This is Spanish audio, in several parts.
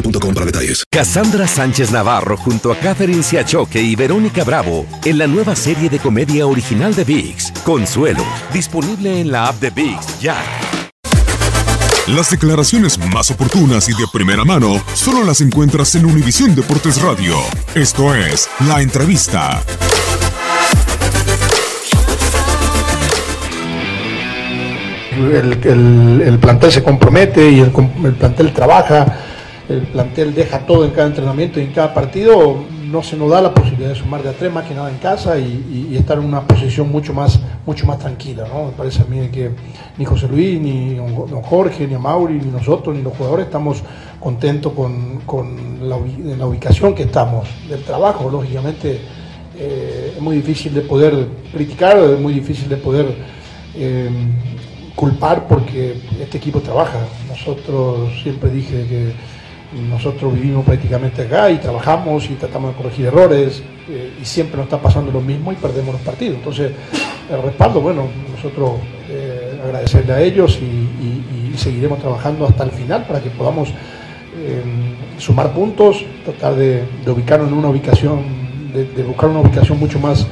boostmobile.com para detalles. Cassandra Sánchez Navarro junto a Catherine Siachoque y Verónica Bravo en la nueva serie de comedia original de VIX, Consuelo, disponible en la app de VIX ya. Las declaraciones más oportunas y de primera mano solo las encuentras en Univisión Deportes Radio. Esto es La Entrevista. El, el- el plantel se compromete y el plantel trabaja, el plantel deja todo en cada entrenamiento y en cada partido, no se nos da la posibilidad de sumar de a tres más que nada en casa y, estar en una posición mucho más, mucho más tranquila. ¿no? Me parece a mí que ni José Luis, ni don Jorge, ni a Mauri, ni nosotros, ni los jugadores estamos contentos con, con la, ubi- la ubicación que estamos, del trabajo, lógicamente. eh, es muy difícil de poder criticar, es muy difícil de poder eh, culpar porque este equipo trabaja. Nosotros siempre dije que nosotros vivimos prácticamente acá y trabajamos y tratamos de corregir errores eh, y siempre nos está pasando lo mismo y perdemos los partidos. Entonces, el respaldo, bueno, nosotros eh, agradecerle a ellos y, y- y seguiremos trabajando hasta el final para que podamos eh, sumar puntos, tratar de, de ubicarnos en una ubicación, de, de buscar una ubicación mucho más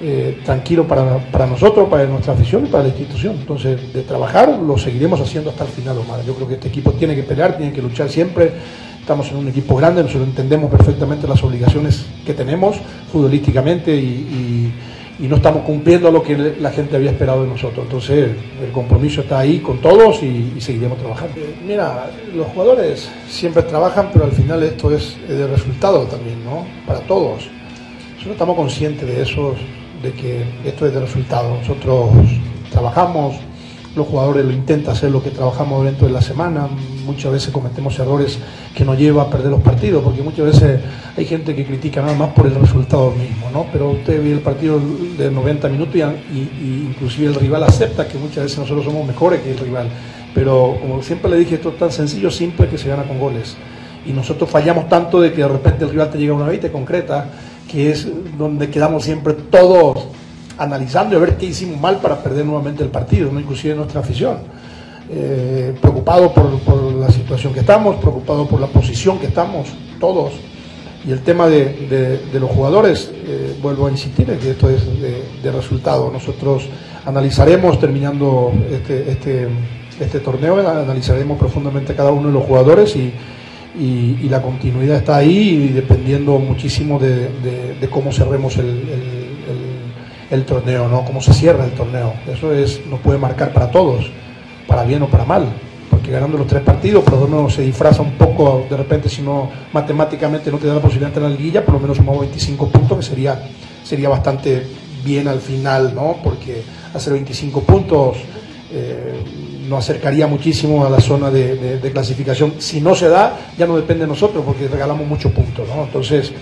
eh, tranquilo para, para nosotros, para nuestra afición y para la institución. Entonces, de trabajar lo seguiremos haciendo hasta el final, Omar. Yo creo que este equipo tiene que pelear, tiene que luchar siempre. Estamos en un equipo grande, nosotros entendemos perfectamente las obligaciones que tenemos futbolísticamente y, y- y no estamos cumpliendo lo que la gente había esperado de nosotros. Entonces, el compromiso está ahí con todos y, y seguiremos trabajando. Eh, Mira, los jugadores siempre trabajan, pero al final esto es de resultado también, ¿no? Para todos. Nosotros estamos conscientes de eso, de que esto es de resultado. Nosotros trabajamos, los jugadores lo intentan hacer lo que trabajamos dentro de la semana. Muchas veces cometemos errores que nos lleva a perder los partidos, porque muchas veces hay gente que critica nada más por el resultado mismo, ¿no? Pero usted ve el partido de 90 minutos y, y- inclusive el rival acepta que muchas veces nosotros somos mejores que el rival. Pero como siempre le dije, esto es tan sencillo, simple, que se gana con goles. Y nosotros fallamos tanto de que de repente el rival te llega una vez te concreta, que es donde quedamos siempre todos analizando y a ver qué hicimos mal para perder nuevamente el partido, ¿no? inclusive nuestra afición. Eh, preocupado por, por la situación que estamos, preocupado por la posición que estamos, todos. Y el tema de, de- de los jugadores, eh, vuelvo a insistir en que esto es de, de resultado. Nosotros analizaremos, terminando este, este, este torneo, analizaremos profundamente a cada uno de los jugadores y, y- y la continuidad está ahí dependiendo muchísimo de, de- cómo cerremos el, el- torneo, ¿no? cómo se cierra el torneo. Eso es, nos puede marcar para todos, para bien o para mal, porque ganando los tres partidos, por lo se disfraza un poco, de repente si no matemáticamente no te da la posibilidad de entrar en la liguilla, por lo menos sumamos 25 puntos, que sería, sería bastante bien al final, ¿no? porque hacer 25 puntos eh, nos acercaría muchísimo a la zona de, clasificación. Si no se da, ya no depende de nosotros, porque regalamos muchos puntos. ¿no? Entonces,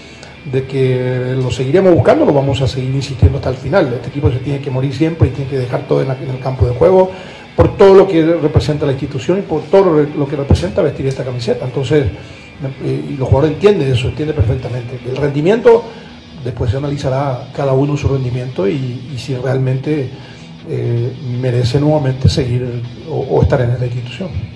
de que lo seguiremos buscando, lo vamos a seguir insistiendo hasta el final. Este equipo se tiene que morir siempre y tiene que dejar todo en, el campo de juego, por todo lo que representa la institución y por todo lo- que representa vestir esta camiseta. Entonces, eh, y los jugadores entienden eso, entienden perfectamente. El rendimiento, después se analizará cada uno su rendimiento y si realmente eh, merece nuevamente seguir o, o estar en esta institución.